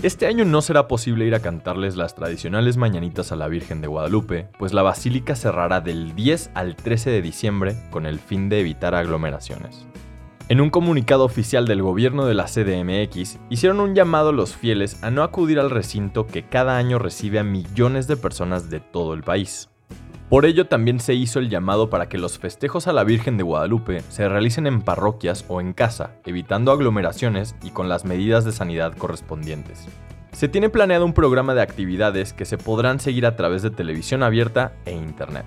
Este año no será posible ir a cantarles las tradicionales mañanitas a la Virgen de Guadalupe, pues la basílica cerrará del 10 al 13 de diciembre con el fin de evitar aglomeraciones. En un comunicado oficial del gobierno de la CDMX, hicieron un llamado a los fieles a no acudir al recinto que cada año recibe a millones de personas de todo el país. Por ello también se hizo el llamado para que los festejos a la Virgen de Guadalupe se realicen en parroquias o en casa, evitando aglomeraciones y con las medidas de sanidad correspondientes. Se tiene planeado un programa de actividades que se podrán seguir a través de televisión abierta e internet.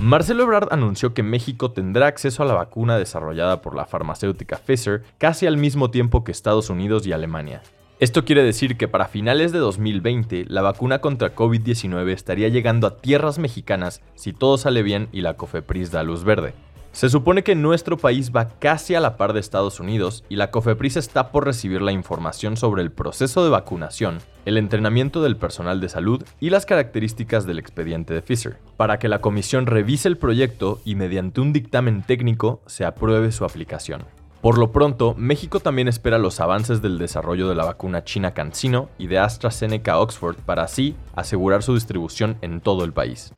Marcelo Ebrard anunció que México tendrá acceso a la vacuna desarrollada por la farmacéutica Pfizer casi al mismo tiempo que Estados Unidos y Alemania. Esto quiere decir que para finales de 2020 la vacuna contra COVID-19 estaría llegando a tierras mexicanas si todo sale bien y la COFEPRIS da luz verde. Se supone que nuestro país va casi a la par de Estados Unidos y la COFEPRIS está por recibir la información sobre el proceso de vacunación, el entrenamiento del personal de salud y las características del expediente de Pfizer, para que la comisión revise el proyecto y mediante un dictamen técnico se apruebe su aplicación. Por lo pronto, México también espera los avances del desarrollo de la vacuna china CanSino y de AstraZeneca Oxford para así asegurar su distribución en todo el país.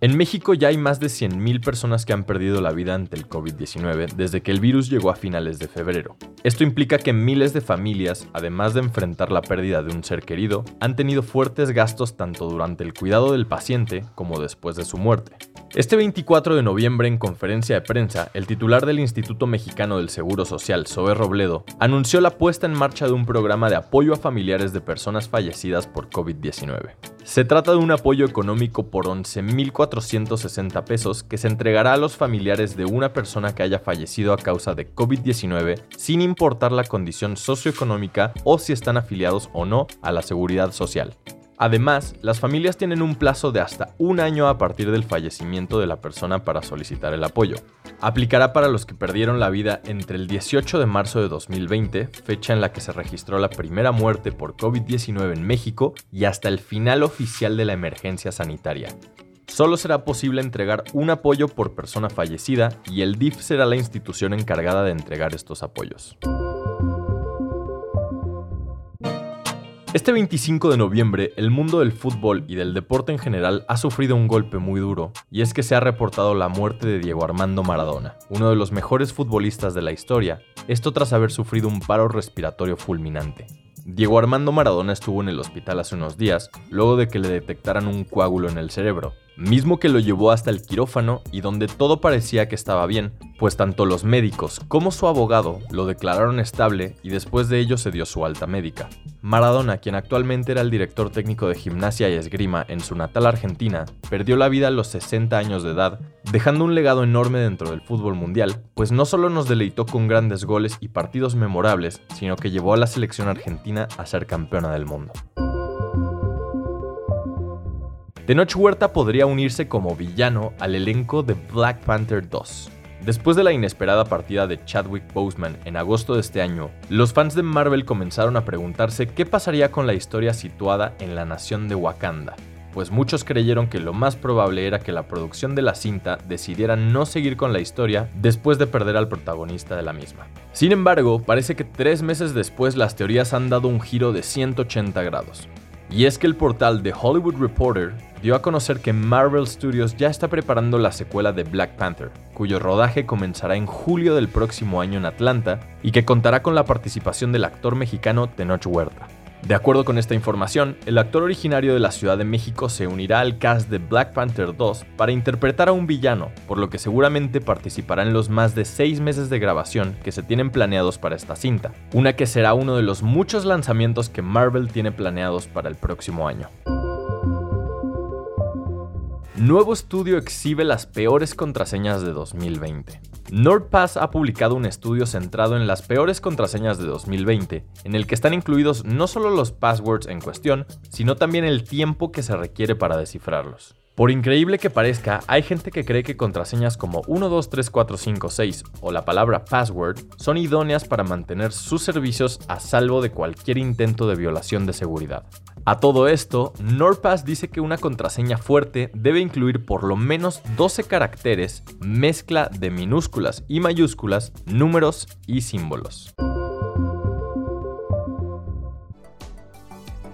En México ya hay más de 100.000 personas que han perdido la vida ante el COVID-19 desde que el virus llegó a finales de febrero. Esto implica que miles de familias, además de enfrentar la pérdida de un ser querido, han tenido fuertes gastos tanto durante el cuidado del paciente como después de su muerte. Este 24 de noviembre, en conferencia de prensa, el titular del Instituto Mexicano del Seguro Social, Zoe Robledo, anunció la puesta en marcha de un programa de apoyo a familiares de personas fallecidas por COVID-19. Se trata de un apoyo económico por 11.460 pesos que se entregará a los familiares de una persona que haya fallecido a causa de COVID-19 sin importar la condición socioeconómica o si están afiliados o no a la seguridad social. Además, las familias tienen un plazo de hasta un año a partir del fallecimiento de la persona para solicitar el apoyo. Aplicará para los que perdieron la vida entre el 18 de marzo de 2020, fecha en la que se registró la primera muerte por COVID-19 en México, y hasta el final oficial de la emergencia sanitaria. Solo será posible entregar un apoyo por persona fallecida y el DIF será la institución encargada de entregar estos apoyos. Este 25 de noviembre, el mundo del fútbol y del deporte en general ha sufrido un golpe muy duro, y es que se ha reportado la muerte de Diego Armando Maradona, uno de los mejores futbolistas de la historia, esto tras haber sufrido un paro respiratorio fulminante. Diego Armando Maradona estuvo en el hospital hace unos días, luego de que le detectaran un coágulo en el cerebro, mismo que lo llevó hasta el quirófano y donde todo parecía que estaba bien, pues tanto los médicos como su abogado lo declararon estable y después de ello se dio su alta médica. Maradona, quien actualmente era el director técnico de gimnasia y esgrima en su natal Argentina, perdió la vida a los 60 años de edad, dejando un legado enorme dentro del fútbol mundial, pues no solo nos deleitó con grandes goles y partidos memorables, sino que llevó a la selección argentina a ser campeona del mundo. Tenoch Huerta podría unirse como villano al elenco de Black Panther 2. Después de la inesperada partida de Chadwick Boseman en agosto de este año, los fans de Marvel comenzaron a preguntarse qué pasaría con la historia situada en la nación de Wakanda, pues muchos creyeron que lo más probable era que la producción de la cinta decidiera no seguir con la historia después de perder al protagonista de la misma. Sin embargo, parece que tres meses después las teorías han dado un giro de 180 grados. Y es que el portal The Hollywood Reporter dio a conocer que Marvel Studios ya está preparando la secuela de Black Panther, cuyo rodaje comenzará en julio del próximo año en Atlanta y que contará con la participación del actor mexicano Tenoch Huerta. De acuerdo con esta información, el actor originario de la Ciudad de México se unirá al cast de Black Panther 2 para interpretar a un villano, por lo que seguramente participará en los más de seis meses de grabación que se tienen planeados para esta cinta, una que será uno de los muchos lanzamientos que Marvel tiene planeados para el próximo año. Nuevo estudio exhibe las peores contraseñas de 2020. NordPass ha publicado un estudio centrado en las peores contraseñas de 2020, en el que están incluidos no solo los passwords en cuestión, sino también el tiempo que se requiere para descifrarlos. Por increíble que parezca, hay gente que cree que contraseñas como 123456 o la palabra password son idóneas para mantener sus servicios a salvo de cualquier intento de violación de seguridad. A todo esto, NordPass dice que una contraseña fuerte debe incluir por lo menos 12 caracteres, mezcla de minúsculas y mayúsculas, números y símbolos.